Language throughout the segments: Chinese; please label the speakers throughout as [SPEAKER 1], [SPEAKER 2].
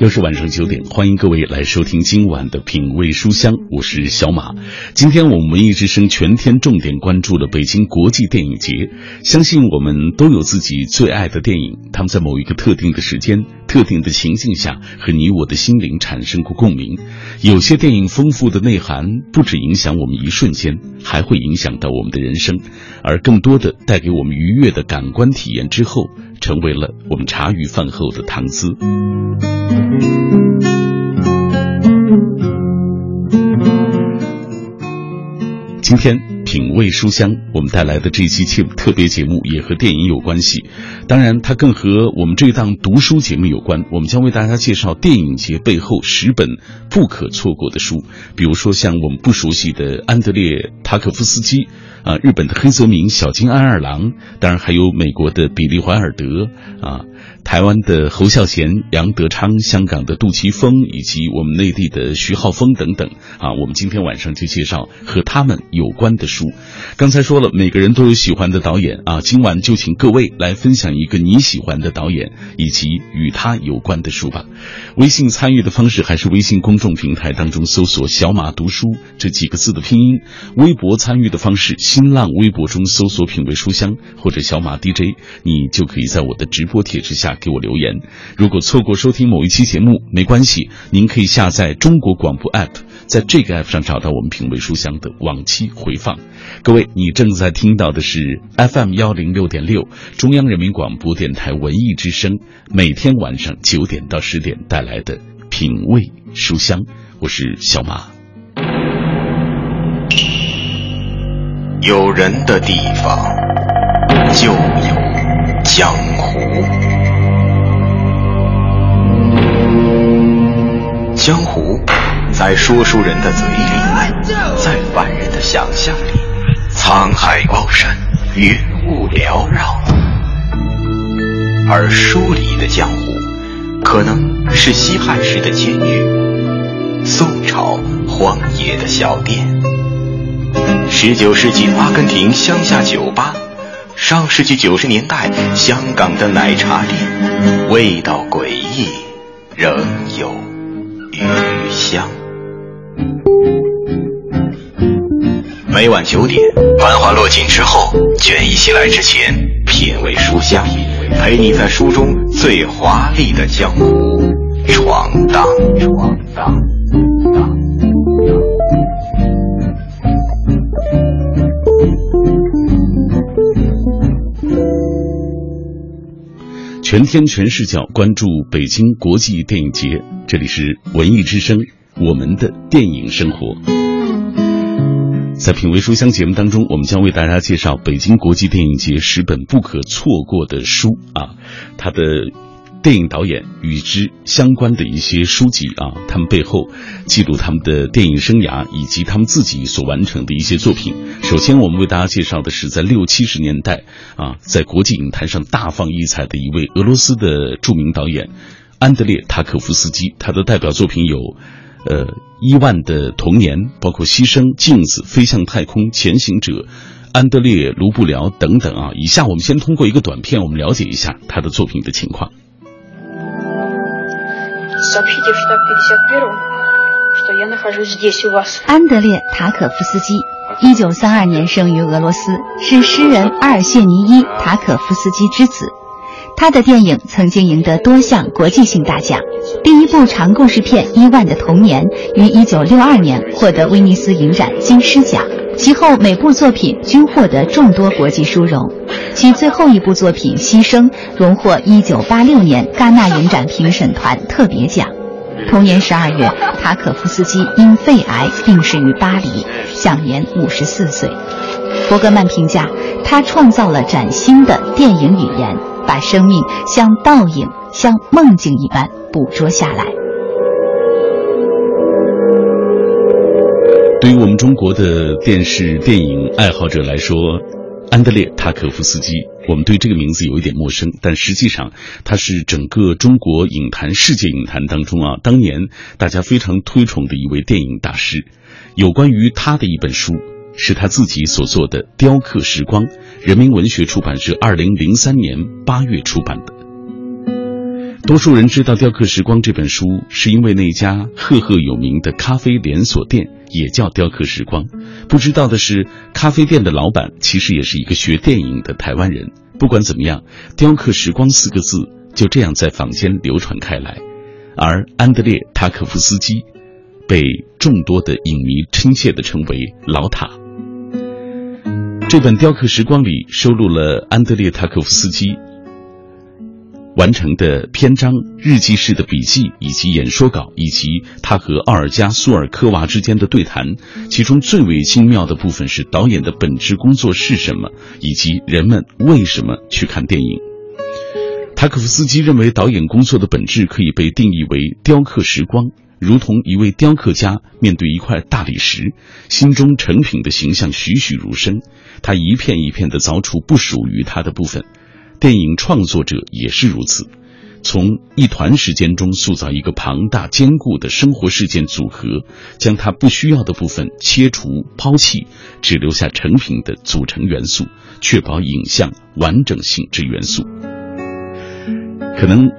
[SPEAKER 1] 又是晚上九点，欢迎各位来收听今晚的品味书香，我是小马。今天我们文艺之声全天重点关注了北京国际电影节。相信我们都有自己最爱的电影，他们在某一个特定的时间、特定的情境下，和你我的心灵产生过共鸣。有些电影丰富的内涵，不止影响我们一瞬间，还会影响到我们的人生，而更多的带给我们愉悦的感官体验之后。成为了我们茶余饭后的谈资。今天品味书香，我们带来的这期节目特别节目也和电影有关系，当然它更和我们这档读书节目有关。我们将为大家介绍电影节背后十本不可错过的书，比如说像我们不熟悉的安德烈·塔可夫斯基。啊，日本的黑泽明、小津安二郎，当然还有美国的比利怀尔德啊。台湾的侯孝贤、杨德昌，香港的杜琪峰，以及我们内地的徐浩峰等等啊，我们今天晚上就介绍和他们有关的书。刚才说了，每个人都有喜欢的导演啊，今晚就请各位来分享一个你喜欢的导演以及与他有关的书吧。微信参与的方式还是微信公众平台当中搜索“小马读书”这几个字的拼音；微博参与的方式，新浪微博中搜索“品味书香”或者“小马 DJ”，你就可以在我的直播帖之下。给我留言。如果错过收听某一期节目，没关系，您可以下载中国广播 app，在这个 app 上找到我们品味书香的往期回放。各位，你正在听到的是 FM 幺零六点六，中央人民广播电台文艺之声，每天晚上九点到十点带来的品味书香。我是小马。
[SPEAKER 2] 有人的地方就有江湖。江湖，在说书人的嘴里，在凡人的想象里，沧海高山，云雾缭绕。而书里的江湖，可能是西汉时的监狱，宋朝荒野的小店，十九世纪阿根廷乡下酒吧，上世纪九十年代香港的奶茶店，味道诡异，仍有。余香。每晚九点，繁华落尽之后，倦意袭来之前，品味书香，陪你在书中最华丽的江湖闯荡。闯荡。
[SPEAKER 1] 全天全视角关注北京国际电影节，这里是文艺之声，我们的电影生活。在品味书香节目当中，我们将为大家介绍北京国际电影节十本不可错过的书啊，它的。电影导演与之相关的一些书籍啊，他们背后记录他们的电影生涯以及他们自己所完成的一些作品。首先，我们为大家介绍的是在六七十年代啊，在国际影坛上大放异彩的一位俄罗斯的著名导演安德烈·塔可夫斯基。他的代表作品有，呃，《伊万的童年》，包括《牺牲》《镜子》《飞向太空》《潜行者》《安德烈·卢布廖》等等啊。以下我们先通过一个短片，我们了解一下他的作品的情况。
[SPEAKER 3] 安德烈·塔可夫斯基，一九三二年生于俄罗斯，是诗人阿尔谢尼伊·塔可夫斯基之子。他的电影曾经赢得多项国际性大奖。第一部长故事片《伊万的童年》于一九六二年获得威尼斯影展金狮奖，其后每部作品均获得众多国际殊荣。其最后一部作品《牺牲》荣获1986年戛纳影展评审团特别奖。同年12月，塔可夫斯基因肺癌病逝于巴黎，享年54岁。伯格曼评价他创造了崭新的电影语言，把生命像倒影、像梦境一般捕捉下来。
[SPEAKER 1] 对于我们中国的电视电影爱好者来说，安德烈·塔可夫斯基，我们对这个名字有一点陌生，但实际上他是整个中国影坛、世界影坛当中啊，当年大家非常推崇的一位电影大师。有关于他的一本书，是他自己所做的《雕刻时光》，人民文学出版社二零零三年八月出版的。多数人知道《雕刻时光》这本书，是因为那家赫赫有名的咖啡连锁店也叫雕刻时光。不知道的是，咖啡店的老板其实也是一个学电影的台湾人。不管怎么样，“雕刻时光”四个字就这样在坊间流传开来。而安德烈·塔可夫斯基，被众多的影迷亲切地称为“老塔”。这本《雕刻时光》里收录了安德烈·塔可夫斯基。完成的篇章、日记式的笔记以及演说稿，以及他和奥尔加·苏尔科娃之间的对谈，其中最为精妙的部分是导演的本职工作是什么，以及人们为什么去看电影。塔可夫斯基认为，导演工作的本质可以被定义为雕刻时光，如同一位雕刻家面对一块大理石，心中成品的形象栩栩如生，他一片一片地凿出不属于他的部分。电影创作者也是如此，从一团时间中塑造一个庞大坚固的生活事件组合，将它不需要的部分切除抛弃，只留下成品的组成元素，确保影像完整性之元素。可能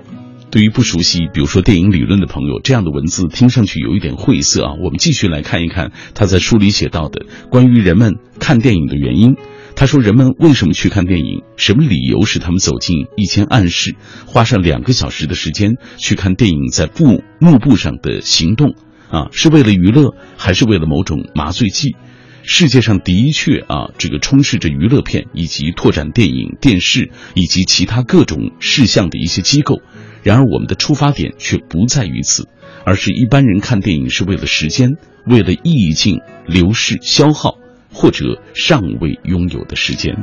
[SPEAKER 1] 对于不熟悉，比如说电影理论的朋友，这样的文字听上去有一点晦涩啊。我们继续来看一看他在书里写到的关于人们看电影的原因。他说：“人们为什么去看电影？什么理由使他们走进一间暗室，花上两个小时的时间去看电影在布幕布上的行动？啊，是为了娱乐，还是为了某种麻醉剂？世界上的确啊，这个充斥着娱乐片以及拓展电影、电视以及其他各种事项的一些机构。然而，我们的出发点却不在于此，而是一般人看电影是为了时间，为了意境流逝消耗。”或者尚未拥有的时间。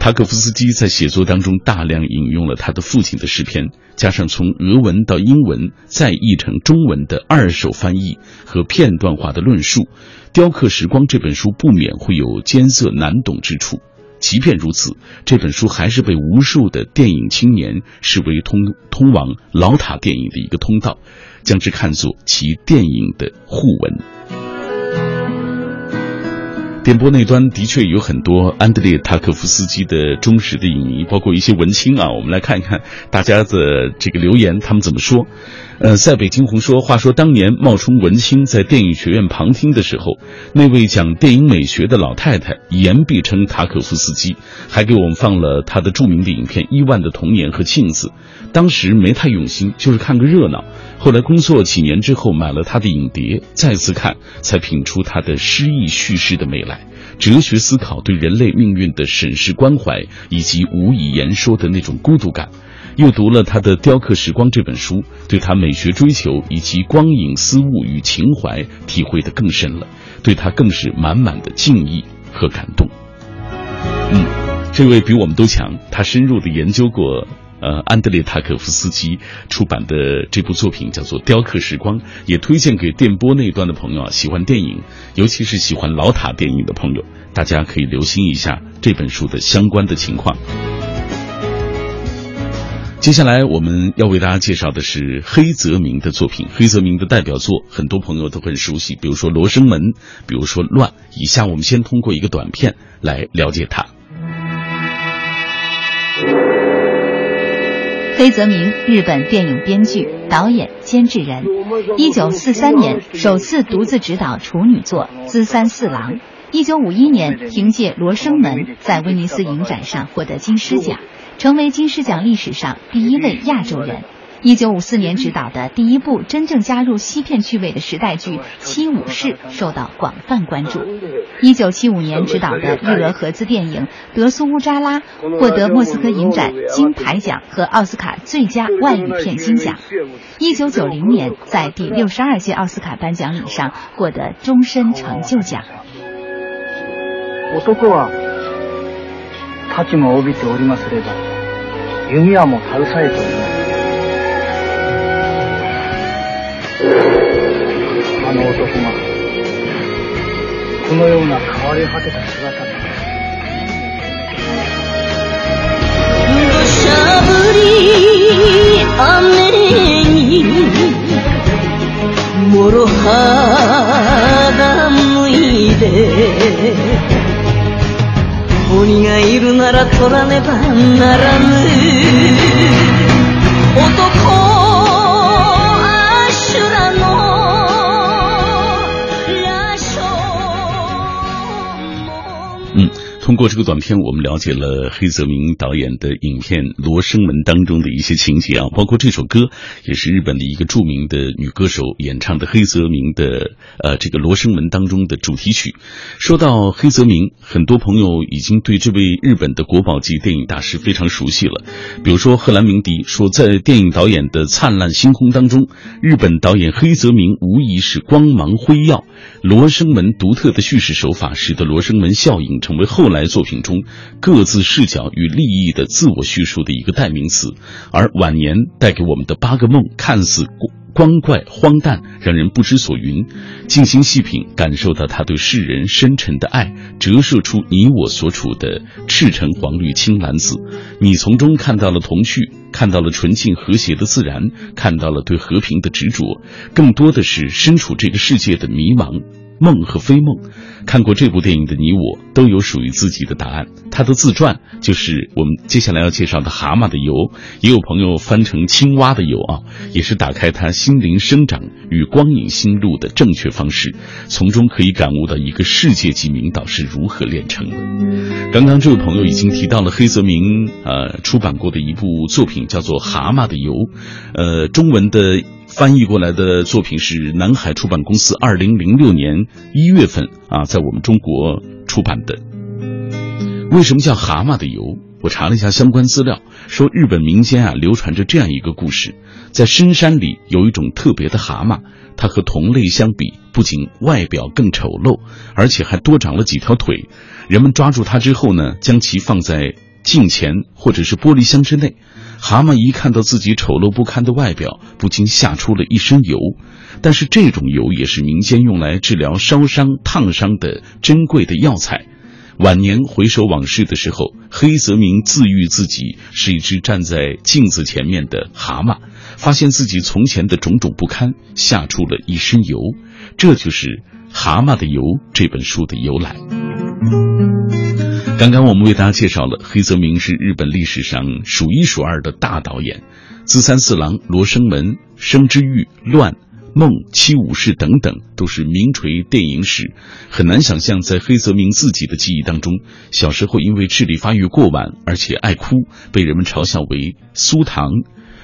[SPEAKER 1] 塔可夫斯基在写作当中大量引用了他的父亲的诗篇，加上从俄文到英文再译成中文的二手翻译和片段化的论述，《雕刻时光》这本书不免会有艰涩难懂之处。即便如此，这本书还是被无数的电影青年视为通通往老塔电影的一个通道，将之看作其电影的互文。电波那端的确有很多安德烈·塔可夫斯基的忠实的影迷，包括一些文青啊。我们来看一看大家的这个留言，他们怎么说？呃，塞北京红说，话说当年冒充文青在电影学院旁听的时候，那位讲电影美学的老太太言必称塔可夫斯基，还给我们放了他的著名的影片《伊万的童年》和《镜子》。当时没太用心，就是看个热闹。后来工作几年之后，买了他的影碟，再次看，才品出他的诗意叙事的美来，哲学思考对人类命运的审视关怀，以及无以言说的那种孤独感。又读了他的《雕刻时光》这本书，对他美学追求以及光影思悟与情怀体会的更深了，对他更是满满的敬意和感动。嗯，这位比我们都强，他深入的研究过。呃，安德烈·塔可夫斯基出版的这部作品叫做《雕刻时光》，也推荐给电波那一端的朋友啊，喜欢电影，尤其是喜欢老塔电影的朋友，大家可以留心一下这本书的相关的情况。接下来我们要为大家介绍的是黑泽明的作品，黑泽明的代表作很多朋友都很熟悉，比如说《罗生门》，比如说《乱》。以下我们先通过一个短片来了解他。
[SPEAKER 3] 黑泽明，日本电影编剧、导演、监制人。一九四三年首次独自执导处女作《资三四郎》。一九五一年凭借《罗生门》在威尼斯影展上获得金狮奖，成为金狮奖历史上第一位亚洲人。一九五四年执导的第一部真正加入西片趣味的时代剧《七武士》受到广泛关注。一九七五年执导的日俄合资电影《德苏乌扎拉》获得莫斯科影展金牌奖和奥斯卡最佳外语片金奖。一九九零年在第六十二届奥斯卡颁奖礼上获得终身成就奖。男は太刀を帯びておりますれば、弓矢も携えております。 の男がこのような変わり果てた姿で土砂降り雨にもろ肌脱いで鬼がいるなら取らねばならぬ。
[SPEAKER 1] 通过这个短片，我们了解了黑泽明导演的影片《罗生门》当中的一些情节啊，包括这首歌也是日本的一个著名的女歌手演唱的黑泽明的呃这个《罗生门》当中的主题曲。说到黑泽明，很多朋友已经对这位日本的国宝级电影大师非常熟悉了。比如说，赫兰明迪说，在电影导演的《灿烂星空》当中，日本导演黑泽明无疑是光芒辉耀。《罗生门》独特的叙事手法，使得《罗生门》效应成为后来来作品中各自视角与利益的自我叙述的一个代名词。而晚年带给我们的《八个梦》，看似。光怪荒诞，让人不知所云。静心细品，感受到他对世人深沉的爱，折射出你我所处的赤橙黄绿青蓝紫。你从中看到了童趣，看到了纯净和谐的自然，看到了对和平的执着，更多的是身处这个世界的迷茫。梦和非梦，看过这部电影的你我都有属于自己的答案。他的自传就是我们接下来要介绍的《蛤蟆的油》，也有朋友翻成“青蛙的油”啊，也是打开他心灵生长与光影心路的正确方式。从中可以感悟到一个世界级名导是如何炼成的。刚刚这位朋友已经提到了黑泽明呃出版过的一部作品，叫做《蛤蟆的油》，呃，中文的。翻译过来的作品是南海出版公司二零零六年一月份啊，在我们中国出版的。为什么叫蛤蟆的油？我查了一下相关资料，说日本民间啊流传着这样一个故事：在深山里有一种特别的蛤蟆，它和同类相比，不仅外表更丑陋，而且还多长了几条腿。人们抓住它之后呢，将其放在镜前或者是玻璃箱之内。蛤蟆一看到自己丑陋不堪的外表，不禁吓出了一身油。但是这种油也是民间用来治疗烧伤、烫伤的珍贵的药材。晚年回首往事的时候，黑泽明自喻自己是一只站在镜子前面的蛤蟆，发现自己从前的种种不堪，吓出了一身油。这就是《蛤蟆的油》这本书的由来。刚刚我们为大家介绍了黑泽明是日本历史上数一数二的大导演，《资三四郎》《罗生门》《生之欲》《乱》《梦》《七武士》等等都是名垂电影史。很难想象，在黑泽明自己的记忆当中，小时候因为智力发育过晚，而且爱哭，被人们嘲笑为“苏糖”。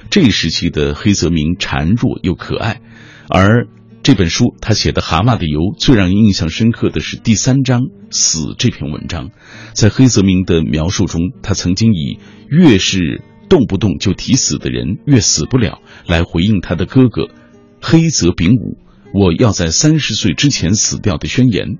[SPEAKER 1] 这一时期的黑泽明孱弱又可爱，而。这本书他写的《蛤蟆的油》，最让人印象深刻的是第三章“死”这篇文章。在黑泽明的描述中，他曾经以“越是动不动就提死的人，越死不了”来回应他的哥哥黑泽丙武“我要在三十岁之前死掉”的宣言。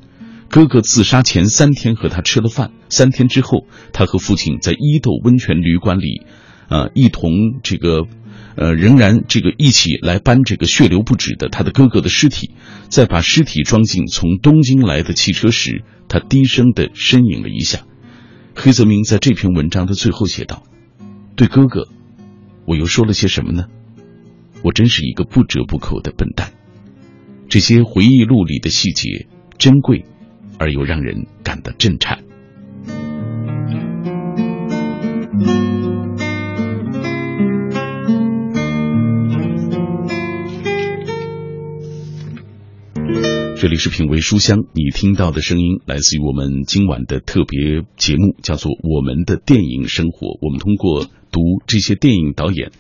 [SPEAKER 1] 哥哥自杀前三天和他吃了饭，三天之后，他和父亲在伊豆温泉旅馆里，啊，一同这个。呃，仍然这个一起来搬这个血流不止的他的哥哥的尸体，在把尸体装进从东京来的汽车时，他低声的呻吟了一下。黑泽明在这篇文章的最后写道：“对哥哥，我又说了些什么呢？我真是一个不折不扣的笨蛋。”这些回忆录里的细节珍贵，而又让人感到震颤。这里是品味书香，你听到的声音来自于我们今晚的特别节目，叫做《我们的电影生活》。我们通过读这些电影导演，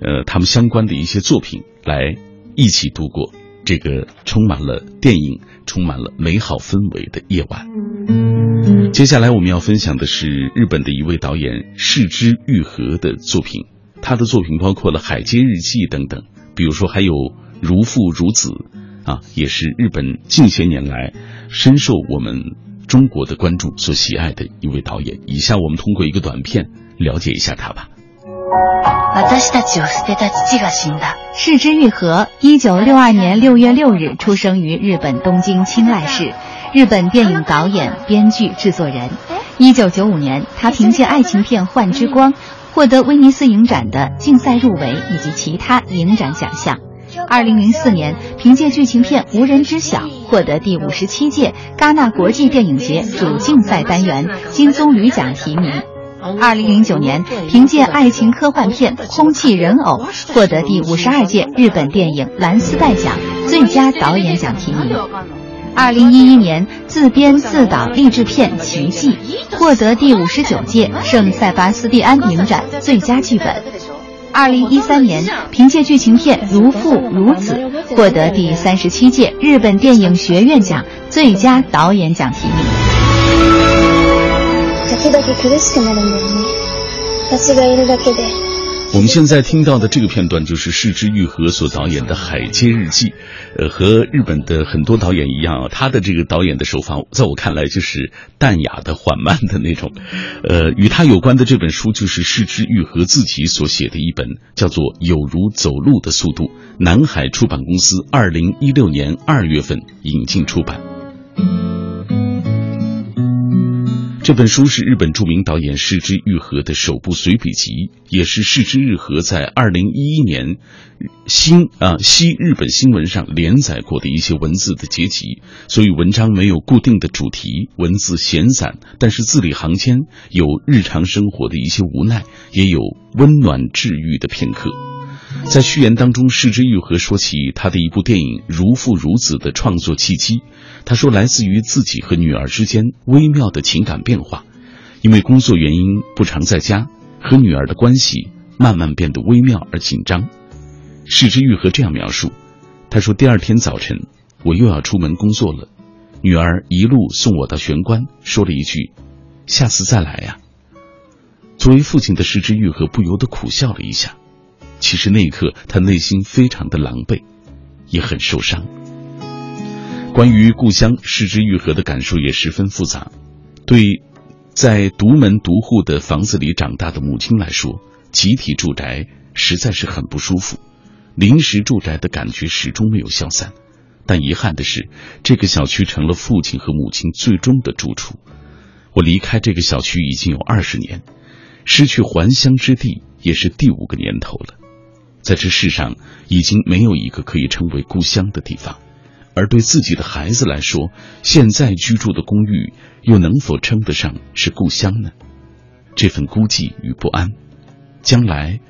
[SPEAKER 1] 呃，他们相关的一些作品，来一起度过这个充满了电影、充满了美好氛围的夜晚。接下来我们要分享的是日本的一位导演市之愈合的作品，他的作品包括了《海街日记》等等，比如说还有《如父如子》。啊，也是日本近些年来深受我们中国的关注所喜爱的一位导演。以下我们通过一个短片了解一下他吧。
[SPEAKER 3] 市之愈合，一九六二年六月六日出生于日本东京青濑市，日本电影导演、编剧、制作人。一九九五年，他凭借爱情片《幻之光》获得威尼斯影展的竞赛入围以及其他影展奖项。二零零四年，凭借剧情片《无人知晓》获得第五十七届戛纳国际电影节主竞赛单元金棕榈奖提名。二零零九年，凭借爱情科幻片《空气人偶》获得第五十二届日本电影蓝丝带奖最佳导演奖提名。二零一一年自编自导励志片《奇迹》，获得第五十九届圣塞巴斯蒂安影展最佳剧本。二零一三年，凭借剧情片《如父如子》，获得第三十七届日本电影学院奖最佳导演奖提名。
[SPEAKER 1] 我们现在听到的这个片段就是市之愈合所导演的《海街日记》，呃，和日本的很多导演一样，他的这个导演的手法，在我看来就是淡雅的、缓慢的那种。呃，与他有关的这本书就是市之愈合自己所写的一本，叫做《有如走路的速度》，南海出版公司二零一六年二月份引进出版。这本书是日本著名导演市之愈合的首部随笔集，也是市之愈合在二零一一年新啊西日本新闻上连载过的一些文字的结集。所以文章没有固定的主题，文字闲散，但是字里行间有日常生活的一些无奈，也有温暖治愈的片刻。在序言当中，市之愈合说起他的一部电影《如父如子》的创作契机。他说，来自于自己和女儿之间微妙的情感变化，因为工作原因不常在家，和女儿的关系慢慢变得微妙而紧张。市之愈合这样描述：他说，第二天早晨我又要出门工作了，女儿一路送我到玄关，说了一句：“下次再来呀。”作为父亲的市之愈合不由得苦笑了一下。其实那一刻，他内心非常的狼狈，也很受伤。关于故乡，失之愈合的感受也十分复杂。对在独门独户的房子里长大的母亲来说，集体住宅实在是很不舒服。临时住宅的感觉始终没有消散。但遗憾的是，这个小区成了父亲和母亲最终的住处。我离开这个小区已经有二十年，失去还乡之地也是第五个年头了。在这世上，已经没有一个可以称为故乡的地方。而对自己的孩子来说，现在居住的公寓又能否称得上是故乡呢？这份孤寂与不安，将来，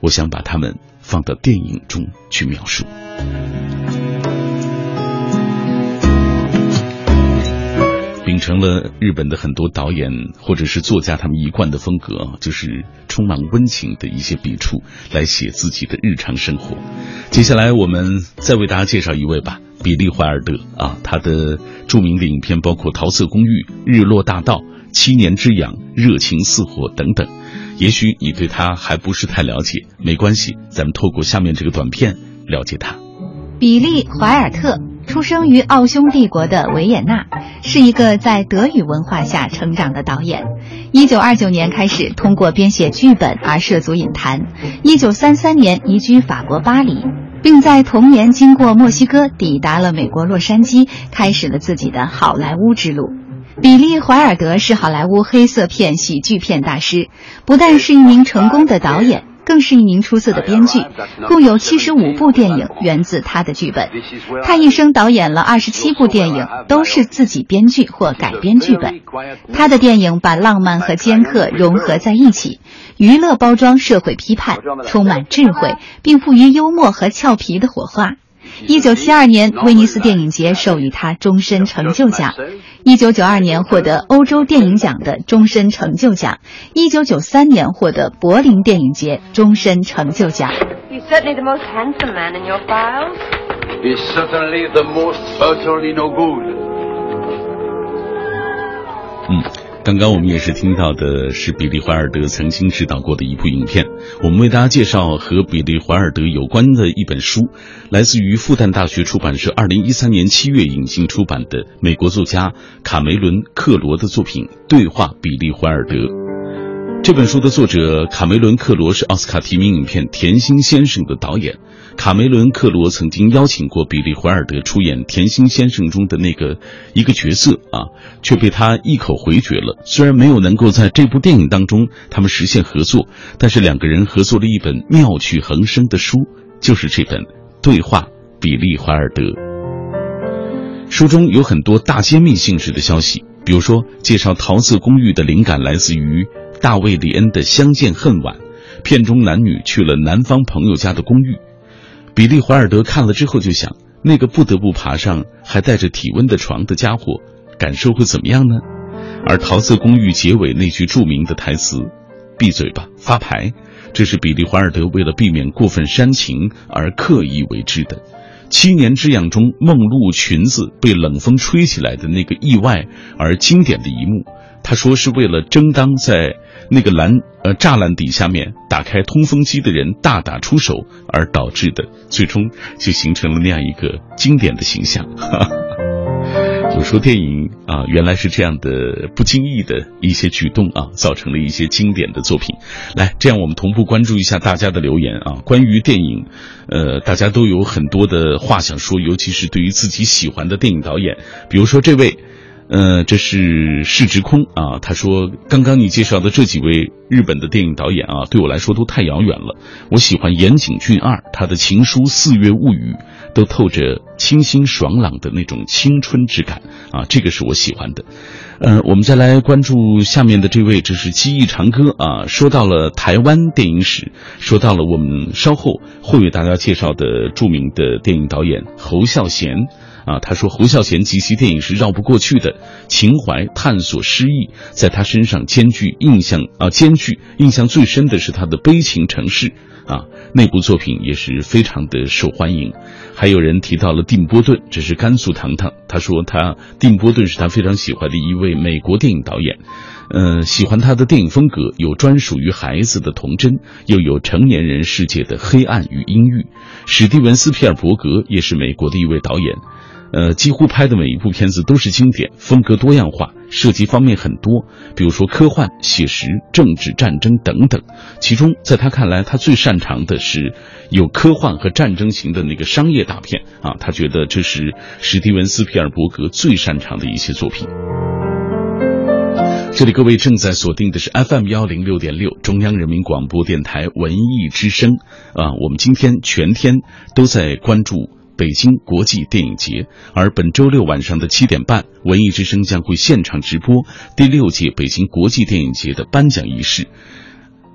[SPEAKER 1] 我想把它们放到电影中去描述。成了日本的很多导演或者是作家他们一贯的风格，就是充满温情的一些笔触来写自己的日常生活。接下来我们再为大家介绍一位吧。比利怀尔德啊，他的著名的影片包括《桃色公寓》《日落大道》《七年之痒》《热情似火》等等。也许你对他还不是太了解，没关系，咱们透过下面这个短片了解他。
[SPEAKER 3] 比利怀尔特出生于奥匈帝国的维也纳，是一个在德语文化下成长的导演。一九二九年开始通过编写剧本而涉足影坛，一九三三年移居法国巴黎。并在同年经过墨西哥抵达了美国洛杉矶，开始了自己的好莱坞之路。比利·怀尔德是好莱坞黑色片、喜剧片大师，不但是一名成功的导演，更是一名出色的编剧，共有七十五部电影源自他的剧本。他一生导演了二十七部电影，都是自己编剧或改编剧本。他的电影把浪漫和尖刻融合在一起。娱乐包装社会批判，充满智慧，并赋予幽默和俏皮的火花。一九七二年，威尼斯电影节授予他终身成就奖；一九九二年获得欧洲电影奖的终身成就奖；一九九三年获得柏林电影节终身成就奖。
[SPEAKER 1] 嗯。刚刚我们也是听到的是比利怀尔德曾经指导过的一部影片，我们为大家介绍和比利怀尔德有关的一本书，来自于复旦大学出版社二零一三年七月引进出版的美国作家卡梅伦·克罗的作品《对话比利怀尔德》。这本书的作者卡梅伦·克罗是奥斯卡提名影片《甜心先生》的导演。卡梅伦·克罗曾经邀请过比利·怀尔德出演《甜心先生》中的那个一个角色啊，却被他一口回绝了。虽然没有能够在这部电影当中他们实现合作，但是两个人合作了一本妙趣横生的书，就是这本《对话比利·怀尔德》。书中有很多大揭秘性质的消息，比如说介绍《桃色公寓》的灵感来自于大卫·里恩的《相见恨晚》，片中男女去了男方朋友家的公寓。比利·怀尔德看了之后就想，那个不得不爬上还带着体温的床的家伙，感受会怎么样呢？而《桃色公寓》结尾那句著名的台词：“闭嘴吧，发牌。”这是比利·怀尔德为了避免过分煽情而刻意为之的。七年之痒中，梦露裙子被冷风吹起来的那个意外而经典的一幕，他说是为了争当在那个栏呃栅栏底下面打开通风机的人大打出手而导致的，最终就形成了那样一个经典的形象。有说电影啊，原来是这样的不经意的一些举动啊，造成了一些经典的作品。来，这样我们同步关注一下大家的留言啊。关于电影，呃，大家都有很多的话想说，尤其是对于自己喜欢的电影导演，比如说这位。呃，这是市值空啊，他说，刚刚你介绍的这几位日本的电影导演啊，对我来说都太遥远了。我喜欢岩井俊二，他的《情书》《四月物语》都透着清新爽朗的那种青春之感啊，这个是我喜欢的。呃，我们再来关注下面的这位，这是记忆长歌啊，说到了台湾电影史，说到了我们稍后会为大家介绍的著名的电影导演侯孝贤。啊，他说侯孝贤及其电影是绕不过去的，情怀、探索、诗意，在他身上兼具印象啊，兼具印象最深的是他的《悲情城市》啊，那部作品也是非常的受欢迎。还有人提到了定波顿，这是甘肃糖糖，他说他定波顿是他非常喜欢的一位美国电影导演，嗯，喜欢他的电影风格，有专属于孩子的童真，又有成年人世界的黑暗与阴郁。史蒂文斯皮尔伯格也是美国的一位导演。呃，几乎拍的每一部片子都是经典，风格多样化，涉及方面很多，比如说科幻、写实、政治、战争等等。其中，在他看来，他最擅长的是有科幻和战争型的那个商业大片啊，他觉得这是史蒂文斯皮尔伯格最擅长的一些作品。这里各位正在锁定的是 FM 幺零六点六，中央人民广播电台文艺之声啊，我们今天全天都在关注。北京国际电影节，而本周六晚上的七点半，文艺之声将会现场直播第六届北京国际电影节的颁奖仪式。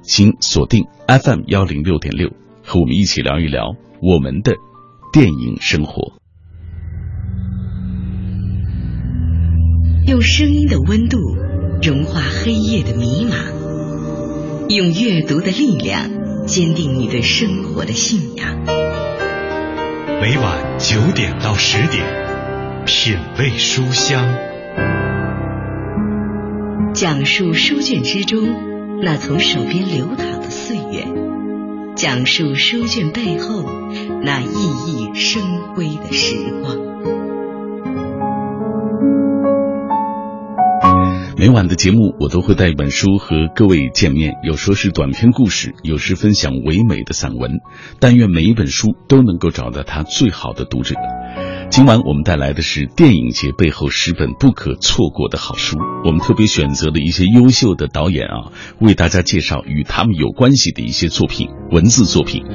[SPEAKER 1] 请锁定 FM 幺零六点六，和我们一起聊一聊我们的电影生活。
[SPEAKER 4] 用声音的温度融化黑夜的迷茫，用阅读的力量坚定你对生活的信仰。
[SPEAKER 5] 每晚九点到十点，品味书香，
[SPEAKER 4] 讲述书卷之中那从手边流淌的岁月，讲述书卷背后那熠熠生辉的时光。
[SPEAKER 1] 每晚的节目，我都会带一本书和各位见面，有说是短篇故事，有时分享唯美的散文。但愿每一本书都能够找到它最好的读者。今晚我们带来的是电影节背后十本不可错过的好书，我们特别选择了一些优秀的导演啊，为大家介绍与他们有关系的一些作品，文字作品。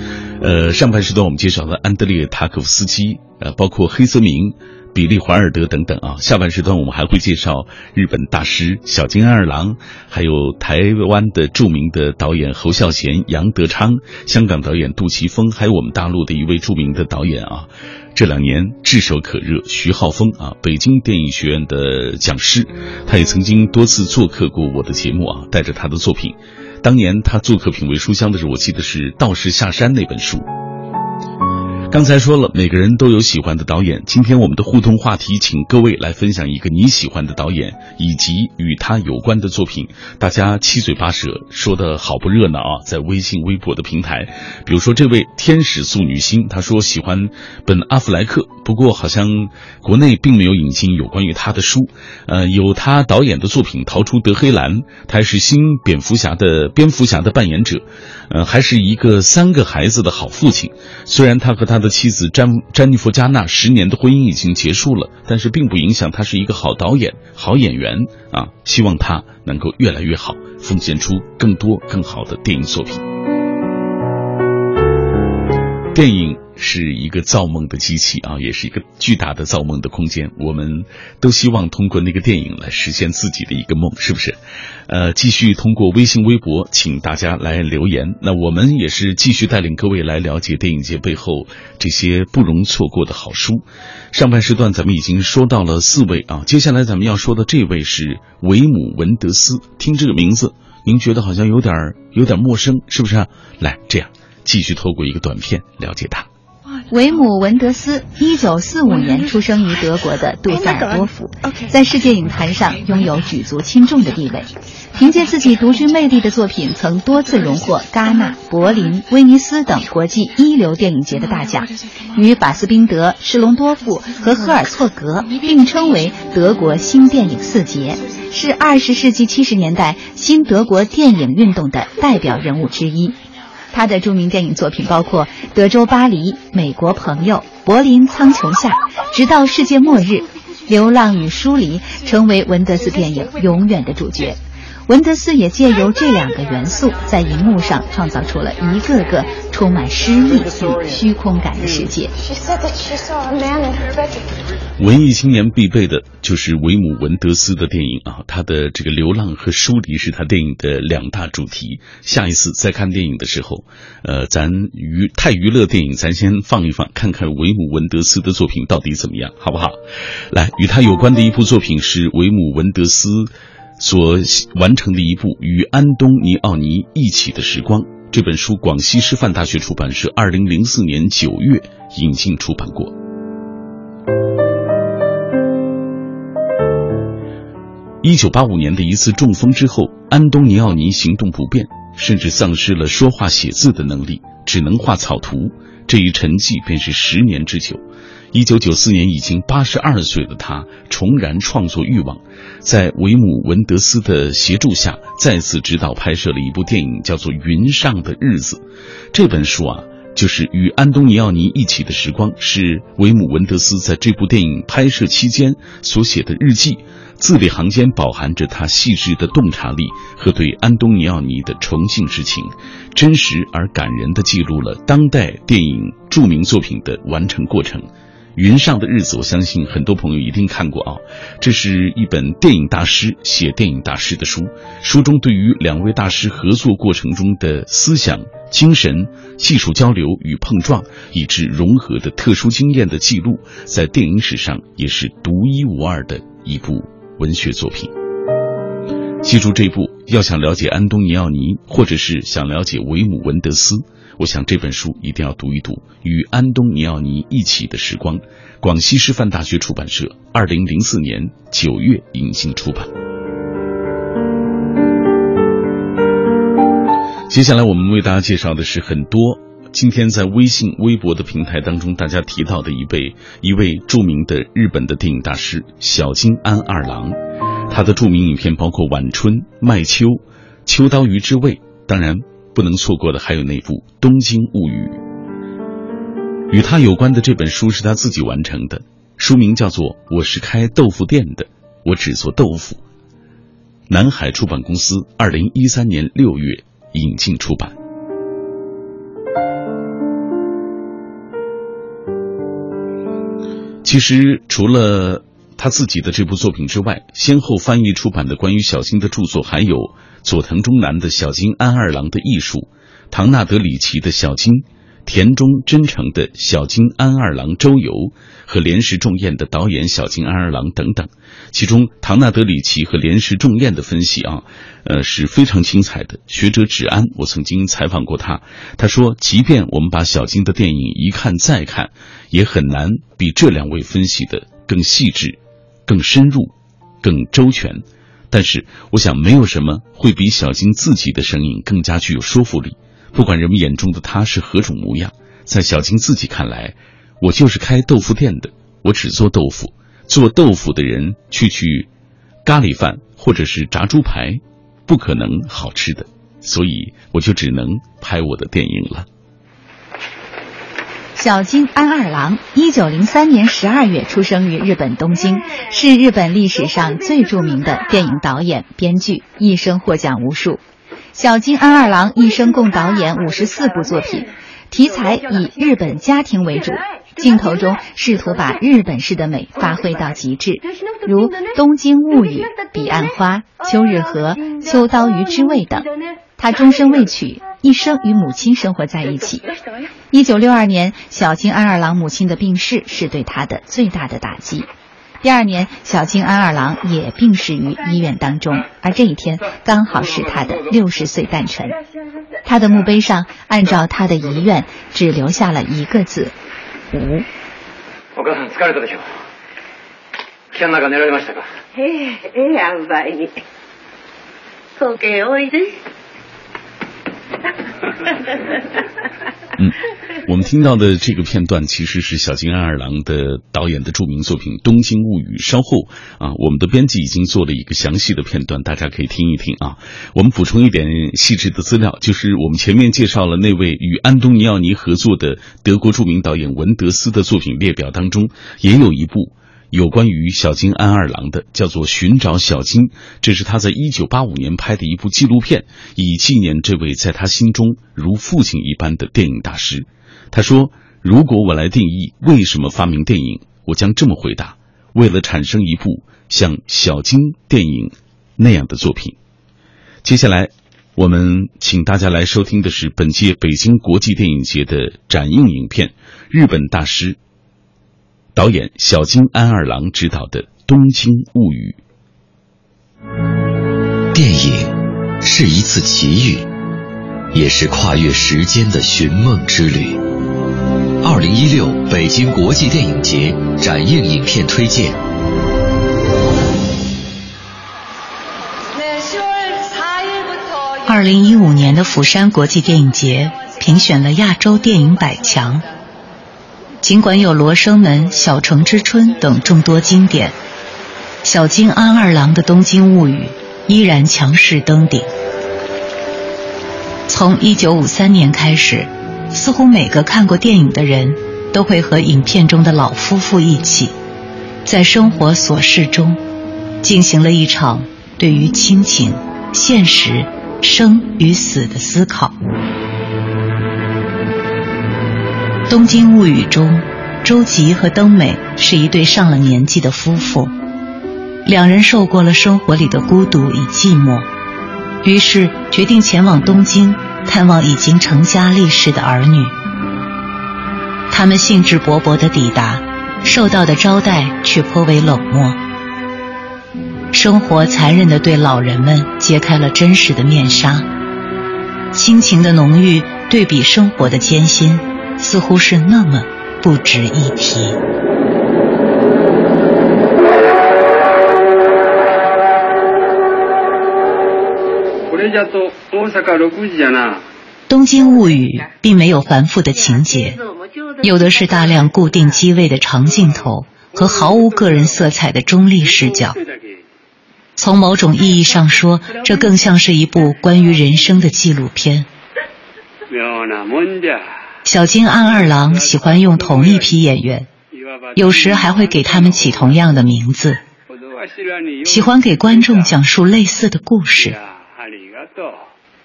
[SPEAKER 1] 呃，上半时段我们介绍了安德烈·塔可夫斯基，呃，包括黑泽明。比利·怀尔德等等啊，下半时段我们还会介绍日本大师小津安二郎，还有台湾的著名的导演侯孝贤、杨德昌，香港导演杜琪峰，还有我们大陆的一位著名的导演啊，这两年炙手可热徐浩峰啊，北京电影学院的讲师，他也曾经多次做客过我的节目啊，带着他的作品，当年他做客品味书香的时候，我记得是《道士下山》那本书。刚才说了，每个人都有喜欢的导演。今天我们的互动话题，请各位来分享一个你喜欢的导演以及与他有关的作品。大家七嘴八舌，说的好不热闹啊！在微信、微博的平台，比如说这位天使素女星，她说喜欢本阿弗莱克，不过好像国内并没有引进有关于他的书。呃，有他导演的作品《逃出德黑兰》，他是新蝙蝠侠的蝙蝠侠的扮演者，呃，还是一个三个孩子的好父亲。虽然他和他的妻子詹詹妮弗·加纳十年的婚姻已经结束了，但是并不影响他是一个好导演、好演员啊！希望他能够越来越好，奉献出更多更好的电影作品。电影是一个造梦的机器啊，也是一个巨大的造梦的空间。我们都希望通过那个电影来实现自己的一个梦，是不是？呃，继续通过微信、微博，请大家来留言。那我们也是继续带领各位来了解电影节背后这些不容错过的好书。上半时段咱们已经说到了四位啊，接下来咱们要说的这位是维姆文德斯。听这个名字，您觉得好像有点儿有点陌生，是不是？来，这样。继续透过一个短片了解他。
[SPEAKER 3] 维姆文德斯，一九四五年出生于德国的杜塞尔多夫，在世界影坛上拥有举足轻重的地位。凭借自己独具魅力的作品，曾多次荣获戛纳、柏林、威尼斯等国际一流电影节的大奖，与法斯宾德、施隆多夫和赫尔措格并称为德国新电影四杰，是二十世纪七十年代新德国电影运动的代表人物之一。他的著名电影作品包括《德州巴黎》《美国朋友》《柏林苍穹下》，直到世界末日，《流浪与疏离》成为文德斯电影永远的主角。文德斯也借由这两个元素，在荧幕上创造出了一个个充满诗意与虚空感的世界。
[SPEAKER 1] 文艺青年必备的就是维姆文德斯的电影啊，他的这个流浪和疏离是他电影的两大主题。下一次再看电影的时候，呃，咱娱太娱乐电影，咱先放一放，看看维姆文德斯的作品到底怎么样，好不好？来，与他有关的一部作品是维姆文德斯。所完成的一部与安东尼奥尼一起的时光这本书，广西师范大学出版社二零零四年九月引进出版过。一九八五年的一次中风之后，安东尼奥尼行动不便，甚至丧失了说话写字的能力，只能画草图。这一沉寂便是十年之久。一九九四年，已经八十二岁的他重燃创作欲望，在维姆文德斯的协助下，再次指导拍摄了一部电影，叫做《云上的日子》。这本书啊，就是与安东尼奥尼一起的时光，是维姆文德斯在这部电影拍摄期间所写的日记，字里行间饱含着他细致的洞察力和对安东尼奥尼的崇敬之情，真实而感人的记录了当代电影著名作品的完成过程。云上的日子，我相信很多朋友一定看过啊。这是一本电影大师写电影大师的书，书中对于两位大师合作过程中的思想、精神、技术交流与碰撞，以致融合的特殊经验的记录，在电影史上也是独一无二的一部文学作品。记住这部，要想了解安东尼奥尼，或者是想了解维姆文德斯。我想这本书一定要读一读，《与安东尼奥尼一起的时光》，广西师范大学出版社，二零零四年九月引进出版。接下来我们为大家介绍的是很多今天在微信、微博的平台当中大家提到的一位一位著名的日本的电影大师小津安二郎，他的著名影片包括《晚春》《麦秋》《秋刀鱼之味》，当然。不能错过的还有那部《东京物语》，与他有关的这本书是他自己完成的，书名叫做《我是开豆腐店的，我只做豆腐》。南海出版公司二零一三年六月引进出版。其实除了。他自己的这部作品之外，先后翻译出版的关于小金的著作还有佐藤忠男的《小金安二郎的艺术》，唐纳德里奇的《小金》，田中真诚的《小金安二郎周游》和连石重彦的导演小金安二郎等等。其中，唐纳德里奇和连石重彦的分析啊，呃是非常精彩的。学者芷安，我曾经采访过他，他说，即便我们把小金的电影一看再看，也很难比这两位分析的更细致。更深入，更周全，但是我想没有什么会比小金自己的声音更加具有说服力。不管人们眼中的他是何种模样，在小金自己看来，我就是开豆腐店的，我只做豆腐。做豆腐的人去去咖喱饭或者是炸猪排，不可能好吃的，所以我就只能拍我的电影了。
[SPEAKER 3] 小津安二郎，一九零三年十二月出生于日本东京，是日本历史上最著名的电影导演、编剧，一生获奖无数。小津安二郎一生共导演五十四部作品，题材以日本家庭为主，镜头中试图把日本式的美发挥到极致，如《东京物语》《彼岸花》《秋日和》《秋刀鱼之味》等。他终生未娶，一生与母亲生活在一起。一九六二年，小津安二郎母亲的病逝是对他的最大的打击。第二年，小津安二郎也病逝于医院当中，而这一天刚好是他的六十岁诞辰。他的墓碑上，按照他的遗愿，只留下了一个字：无。
[SPEAKER 6] お母さん疲れたでしょ。部屋の中寝られましたか。
[SPEAKER 7] ええええやんばいに。そけおいで。
[SPEAKER 1] 嗯，我们听到的这个片段其实是小津安二郎的导演的著名作品《东京物语》。稍后啊，我们的编辑已经做了一个详细的片段，大家可以听一听啊。我们补充一点细致的资料，就是我们前面介绍了那位与安东尼奥尼合作的德国著名导演文德斯的作品列表当中，也有一部。有关于小津安二郎的，叫做《寻找小津》，这是他在一九八五年拍的一部纪录片，以纪念这位在他心中如父亲一般的电影大师。他说：“如果我来定义为什么发明电影，我将这么回答：为了产生一部像小津电影那样的作品。”接下来，我们请大家来收听的是本届北京国际电影节的展映影片《日本大师》。导演小津安二郎执导的《东京物语》
[SPEAKER 8] 电影是一次奇遇，也是跨越时间的寻梦之旅。二零一六北京国际电影节展映影片推荐。
[SPEAKER 9] 二零一五年的釜山国际电影节评选了亚洲电影百强。尽管有《罗生门》《小城之春》等众多经典，小津安二郎的《东京物语》依然强势登顶。从1953年开始，似乎每个看过电影的人都会和影片中的老夫妇一起，在生活琐事中进行了一场对于亲情、现实、生与死的思考。《东京物语》中，周吉和登美是一对上了年纪的夫妇，两人受过了生活里的孤独与寂寞，于是决定前往东京探望已经成家立室的儿女。他们兴致勃勃地抵达，受到的招待却颇为冷漠。生活残忍地对老人们揭开了真实的面纱，亲情的浓郁对比生活的艰辛。似乎是那么不值一提。东京物语并没有繁复的情节，有的是大量固定机位的长镜头和毫无个人色彩的中立视角。从某种意义上说，这更像是一部关于人生的纪录片。小津安二郎喜欢用同一批演员，有时还会给他们起同样的名字，喜欢给观众讲述类似的故事。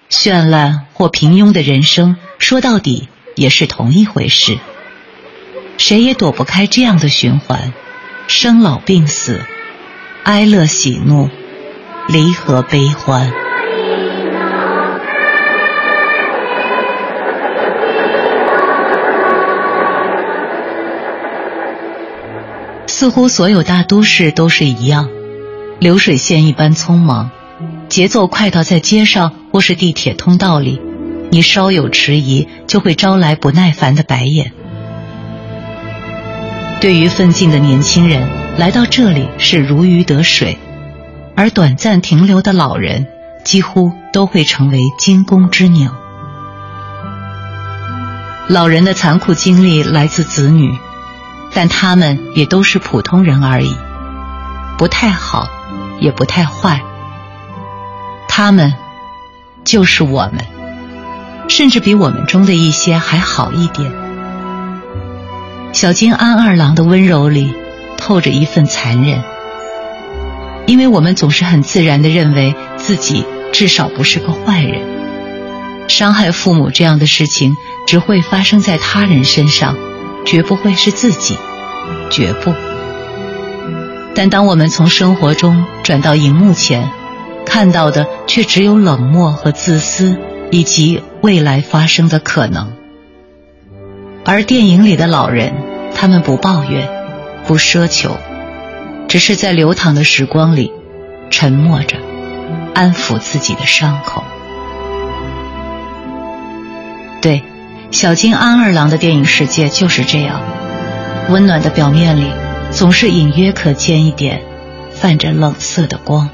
[SPEAKER 9] 绚烂或平庸的人生，说到底也是同一回事。谁也躲不开这样的循环：生老病死，哀乐喜怒，离合悲欢。似乎所有大都市都是一样，流水线一般匆忙，节奏快到在街上或是地铁通道里，你稍有迟疑就会招来不耐烦的白眼。对于奋进的年轻人，来到这里是如鱼得水，而短暂停留的老人几乎都会成为惊弓之鸟。老人的残酷经历来自子女。但他们也都是普通人而已，不太好，也不太坏。他们就是我们，甚至比我们中的一些还好一点。小金安二郎的温柔里透着一份残忍，因为我们总是很自然的认为自己至少不是个坏人。伤害父母这样的事情，只会发生在他人身上，绝不会是自己，绝不。但当我们从生活中转到荧幕前，看到的却只有冷漠和自私，以及未来发生的可能。而电影里的老人，他们不抱怨，不奢求，只是在流淌的时光里，沉默着，安抚自己的伤口。对，小津安二郎的电影世界就是这样，温暖的表面里。总是隐约可见一点泛着冷色的光。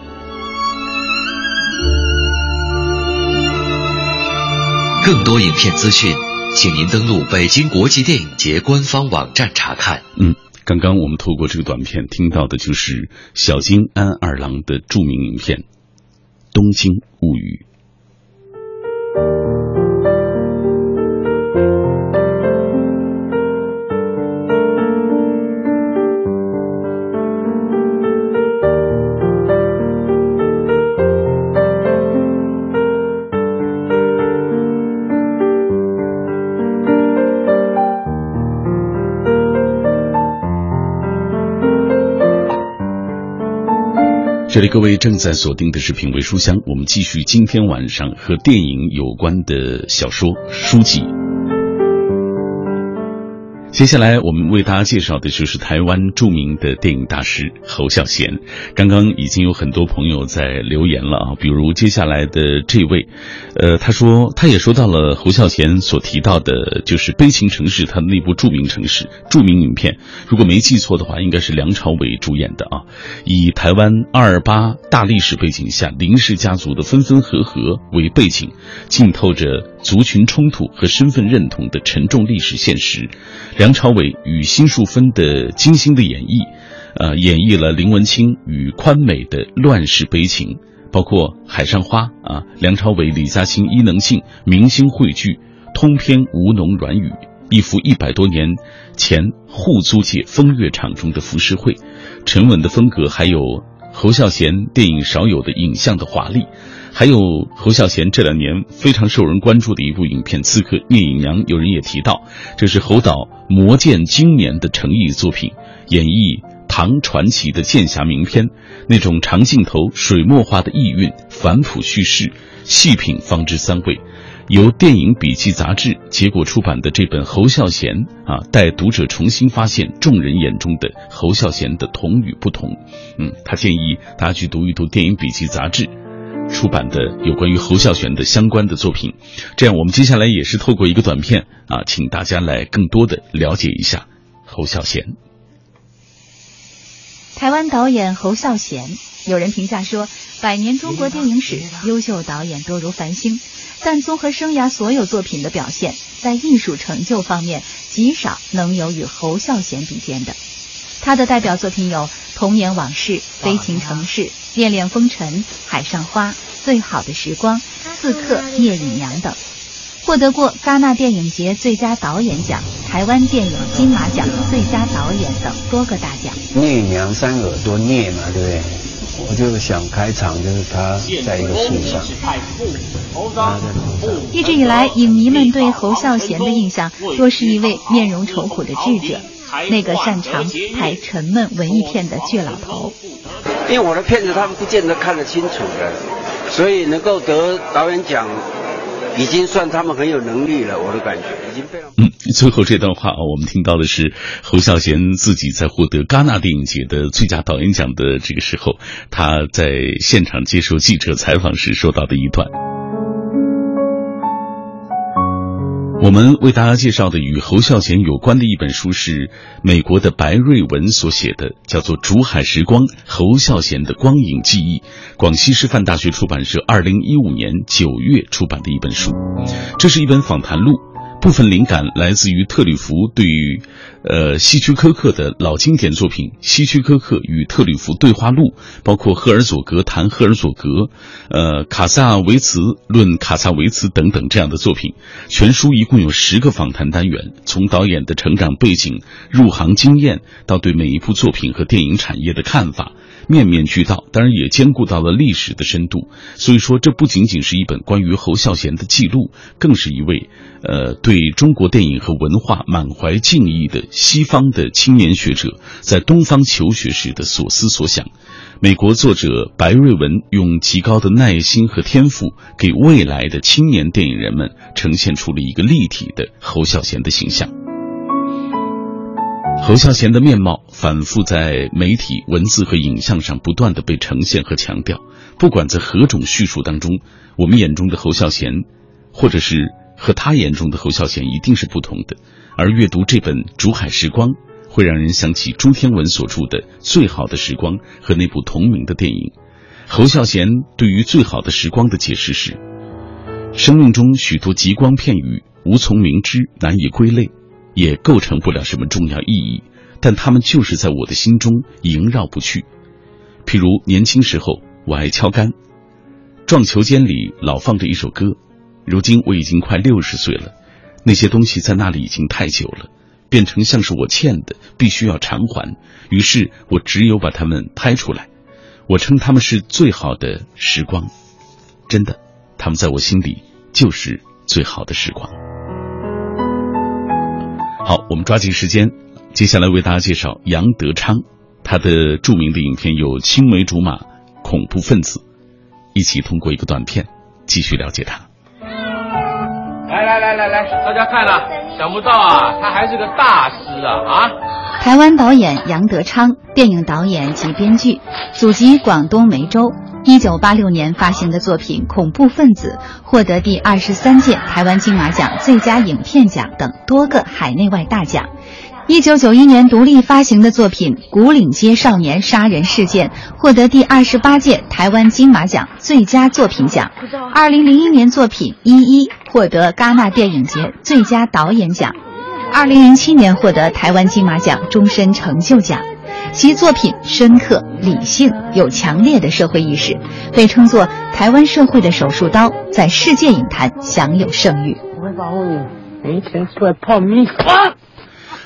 [SPEAKER 8] 更多影片资讯，请您登录北京国际电影节官方网站查看。
[SPEAKER 1] 嗯，刚刚我们透过这个短片听到的就是小津安二郎的著名影片《东京物语》。这里各位正在锁定的是品味书香，我们继续今天晚上和电影有关的小说书籍。接下来我们为大家介绍的就是台湾著名的电影大师侯孝贤。刚刚已经有很多朋友在留言了啊，比如接下来的这位，呃，他说他也说到了侯孝贤所提到的，就是《悲情城市》他的那部著名城市著名影片，如果没记错的话，应该是梁朝伟主演的啊，以台湾二二八大历史背景下林氏家族的分分合合为背景，浸透着族群冲突和身份认同的沉重历史现实。梁朝伟与辛淑芬的精心的演绎，呃，演绎了林文清与宽美的乱世悲情，包括《海上花》啊，梁朝伟、李嘉欣、伊能静明星汇聚，通篇吴侬软语，一幅一百多年前沪租界风月场中的浮世绘，沉稳的风格，还有侯孝贤电影少有的影像的华丽。还有侯孝贤这两年非常受人关注的一部影片《刺客聂隐娘》，有人也提到，这是侯导磨剑经年的诚意作品，演绎唐传奇的剑侠名篇，那种长镜头、水墨画的意蕴、反朴叙事，细品方知三味。由电影笔记杂志结果出版的这本侯孝贤啊，带读者重新发现众人眼中的侯孝贤的同与不同。嗯，他建议大家去读一读电影笔记杂志。出版的有关于侯孝贤的相关的作品，这样我们接下来也是透过一个短片啊，请大家来更多的了解一下侯孝贤。
[SPEAKER 3] 台湾导演侯孝贤，有人评价说，百年中国电影史优秀导演多如繁星，但综合生涯所有作品的表现，在艺术成就方面极少能有与侯孝贤比肩的。他的代表作品有《童年往事》《悲情城市》。恋恋风尘、海上花、最好的时光、刺客、聂隐娘等，获得过戛纳电影节最佳导演奖、台湾电影金马奖最佳导演等多个大奖。
[SPEAKER 10] 聂隐娘三耳朵聂嘛，对不对？我就想开场就是他在一个树上，
[SPEAKER 3] 一直以来，影迷们对侯孝贤的印象多是一位面容愁苦的智者，那个擅长拍沉闷文艺片的倔老头。
[SPEAKER 10] 因为我的片子他们不见得看得清楚的，所以能够得导演奖，已经算他们很有能力了。我的感觉已经非常。
[SPEAKER 1] 嗯，最后这段话啊，我们听到的是侯孝贤自己在获得戛纳电影节的最佳导演奖的这个时候，他在现场接受记者采访时说到的一段。我们为大家介绍的与侯孝贤有关的一本书是美国的白瑞文所写的，叫做《竹海时光：侯孝贤的光影记忆》，广西师范大学出版社二零一五年九月出版的一本书。这是一本访谈录。部分灵感来自于特吕弗对于，呃，希区柯克的老经典作品《希区柯克与特吕弗对话录》，包括赫尔佐格谈赫尔佐格，呃，卡萨维茨论卡萨维茨等等这样的作品。全书一共有十个访谈单元，从导演的成长背景、入行经验，到对每一部作品和电影产业的看法。面面俱到，当然也兼顾到了历史的深度。所以说，这不仅仅是一本关于侯孝贤的记录，更是一位呃对中国电影和文化满怀敬意的西方的青年学者在东方求学时的所思所想。美国作者白瑞文用极高的耐心和天赋，给未来的青年电影人们呈现出了一个立体的侯孝贤的形象。侯孝贤的面貌反复在媒体、文字和影像上不断的被呈现和强调。不管在何种叙述当中，我们眼中的侯孝贤，或者是和他眼中的侯孝贤，一定是不同的。而阅读这本《竹海时光》。会让人想起朱天文所著的《最好的时光》和那部同名的电影。侯孝贤对于最好的时光的解释是：生命中许多极光片语无从明知，难以归类，也构成不了什么重要意义，但他们就是在我的心中萦绕不去。譬如年轻时候我爱敲杆，撞球间里老放着一首歌。如今我已经快六十岁了，那些东西在那里已经太久了。变成像是我欠的，必须要偿还。于是我只有把它们拍出来，我称他们是最好的时光。真的，他们在我心里就是最好的时光。好，我们抓紧时间，接下来为大家介绍杨德昌，他的著名的影片有《青梅竹马》《恐怖分子》，一起通过一个短片继续了解他。
[SPEAKER 11] 来来来来来，大家看了。想不到啊，他还是个大师啊啊！
[SPEAKER 3] 台湾导演杨德昌，电影导演及编剧，祖籍广东梅州。一九八六年发行的作品《恐怖分子》获得第二十三届台湾金马奖最佳影片奖等多个海内外大奖。一九九一年独立发行的作品《古岭街少年杀人事件》获得第二十八届台湾金马奖最佳作品奖。二零零一年作品《一一》获得戛纳电影节最佳导演奖。二零零七年获得台湾金马奖终身成就奖。其作品深刻、理性，有强烈的社会意识，被称作台湾社会的手术刀，在世界影坛享有盛誉。
[SPEAKER 12] 我会保护你，没钱出来泡米花。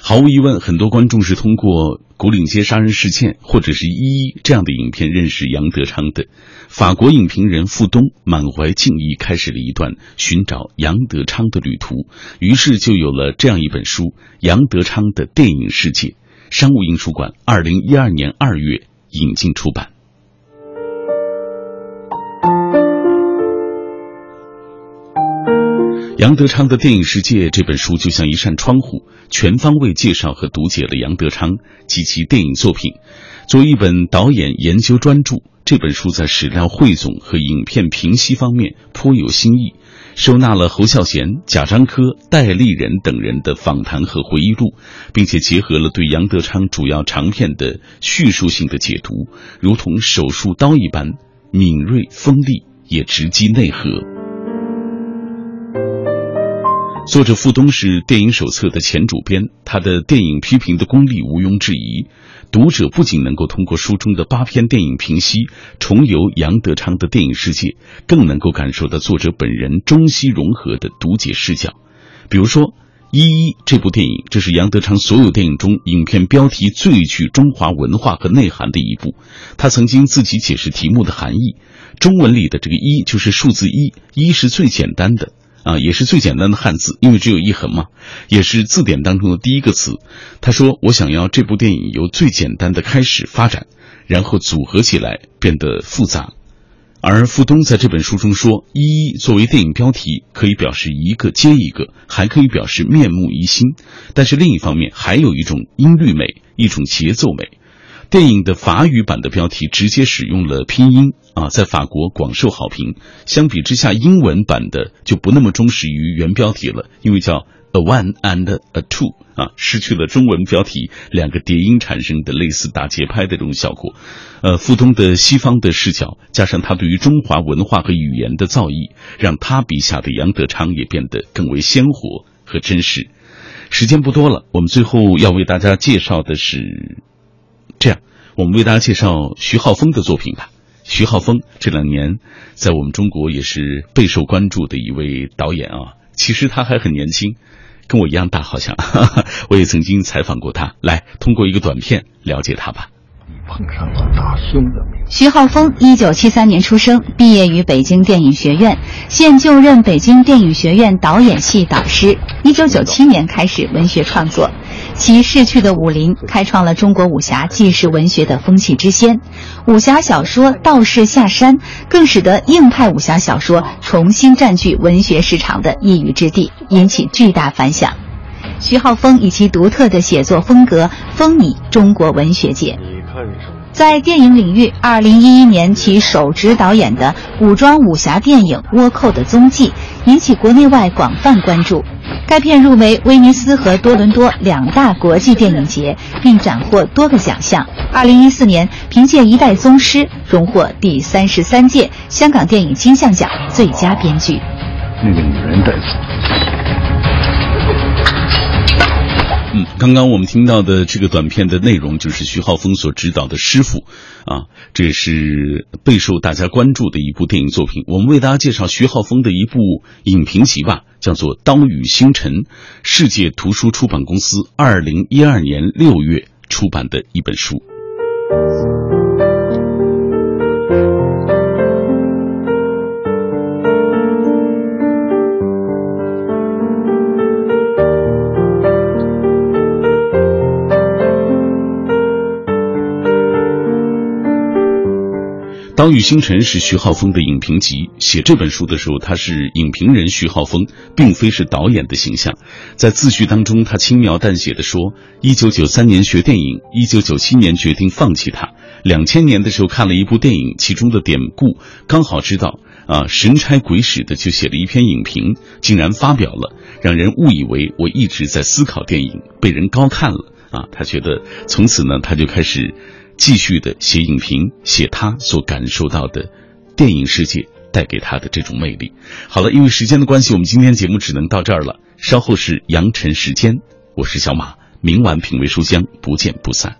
[SPEAKER 1] 毫无疑问，很多观众是通过《古岭街杀人事件》或者是《一一》这样的影片认识杨德昌的。法国影评人傅东满怀敬意，开始了一段寻找杨德昌的旅途，于是就有了这样一本书《杨德昌的电影世界》。商务印书馆二零一二年二月引进出版。杨德昌的电影世界这本书就像一扇窗户，全方位介绍和读解了杨德昌及其电影作品。作为一本导演研究专著，这本书在史料汇总和影片评析方面颇有新意，收纳了侯孝贤、贾樟柯、戴立仁等人的访谈和回忆录，并且结合了对杨德昌主要长片的叙述性的解读，如同手术刀一般敏锐锋利，也直击内核。作者傅东是电影手册的前主编，他的电影批评的功力毋庸置疑。读者不仅能够通过书中的八篇电影评析重游杨德昌的电影世界，更能够感受到作者本人中西融合的读解视角。比如说，《一一》这部电影，这是杨德昌所有电影中影片标题最具中华文化和内涵的一部。他曾经自己解释题目的含义：中文里的这个“一”就是数字一，一是最简单的。啊，也是最简单的汉字，因为只有一横嘛，也是字典当中的第一个词。他说：“我想要这部电影由最简单的开始发展，然后组合起来变得复杂。”而傅东在这本书中说：“一一作为电影标题，可以表示一个接一个，还可以表示面目一新。但是另一方面，还有一种音律美，一种节奏美。”电影的法语版的标题直接使用了拼音啊，在法国广受好评。相比之下，英文版的就不那么忠实于原标题了，因为叫 a one and a two 啊，失去了中文标题两个叠音产生的类似打节拍的这种效果。呃，傅东的西方的视角，加上他对于中华文化和语言的造诣，让他笔下的杨德昌也变得更为鲜活和真实。时间不多了，我们最后要为大家介绍的是。这样，我们为大家介绍徐浩峰的作品吧。徐浩峰这两年在我们中国也是备受关注的一位导演啊。其实他还很年轻，跟我一样大，好像。我也曾经采访过他，来通过一个短片了解他吧。
[SPEAKER 13] 碰上了大凶的命。
[SPEAKER 3] 徐浩峰，一九七三年出生，毕业于北京电影学院，现就任北京电影学院导演系导师。一九九七年开始文学创作，其逝去的武林开创了中国武侠纪实文学的风气之先。武侠小说《道士下山》更使得硬派武侠小说重新占据文学市场的一隅之地，引起巨大反响。徐浩峰以其独特的写作风格风靡中国文学界。在电影领域，二零一一年其首执导演的武装武侠电影《倭寇的踪迹》引起国内外广泛关注。该片入围威尼斯和多伦多两大国际电影节，并斩获多个奖项。二零一四年，凭借《一代宗师》荣获第三十三届香港电影金像奖最佳编剧。
[SPEAKER 13] 那个女人带
[SPEAKER 1] 刚刚我们听到的这个短片的内容就是徐浩峰所指导的《师傅》，啊，这是备受大家关注的一部电影作品。我们为大家介绍徐浩峰的一部影评集吧，叫做《刀与星辰》，世界图书出版公司二零一二年六月出版的一本书。《刀与星辰》是徐浩峰的影评集。写这本书的时候，他是影评人徐浩峰，并非是导演的形象。在自序当中，他轻描淡写的说：“一九九三年学电影，一九九七年决定放弃它。两千年的时候看了一部电影，其中的典故刚好知道啊，神差鬼使的就写了一篇影评，竟然发表了，让人误以为我一直在思考电影，被人高看了啊。他觉得从此呢，他就开始。”继续的写影评，写他所感受到的电影世界带给他的这种魅力。好了，因为时间的关系，我们今天节目只能到这儿了。稍后是扬尘时间，我是小马，明晚品味书香，不见不散。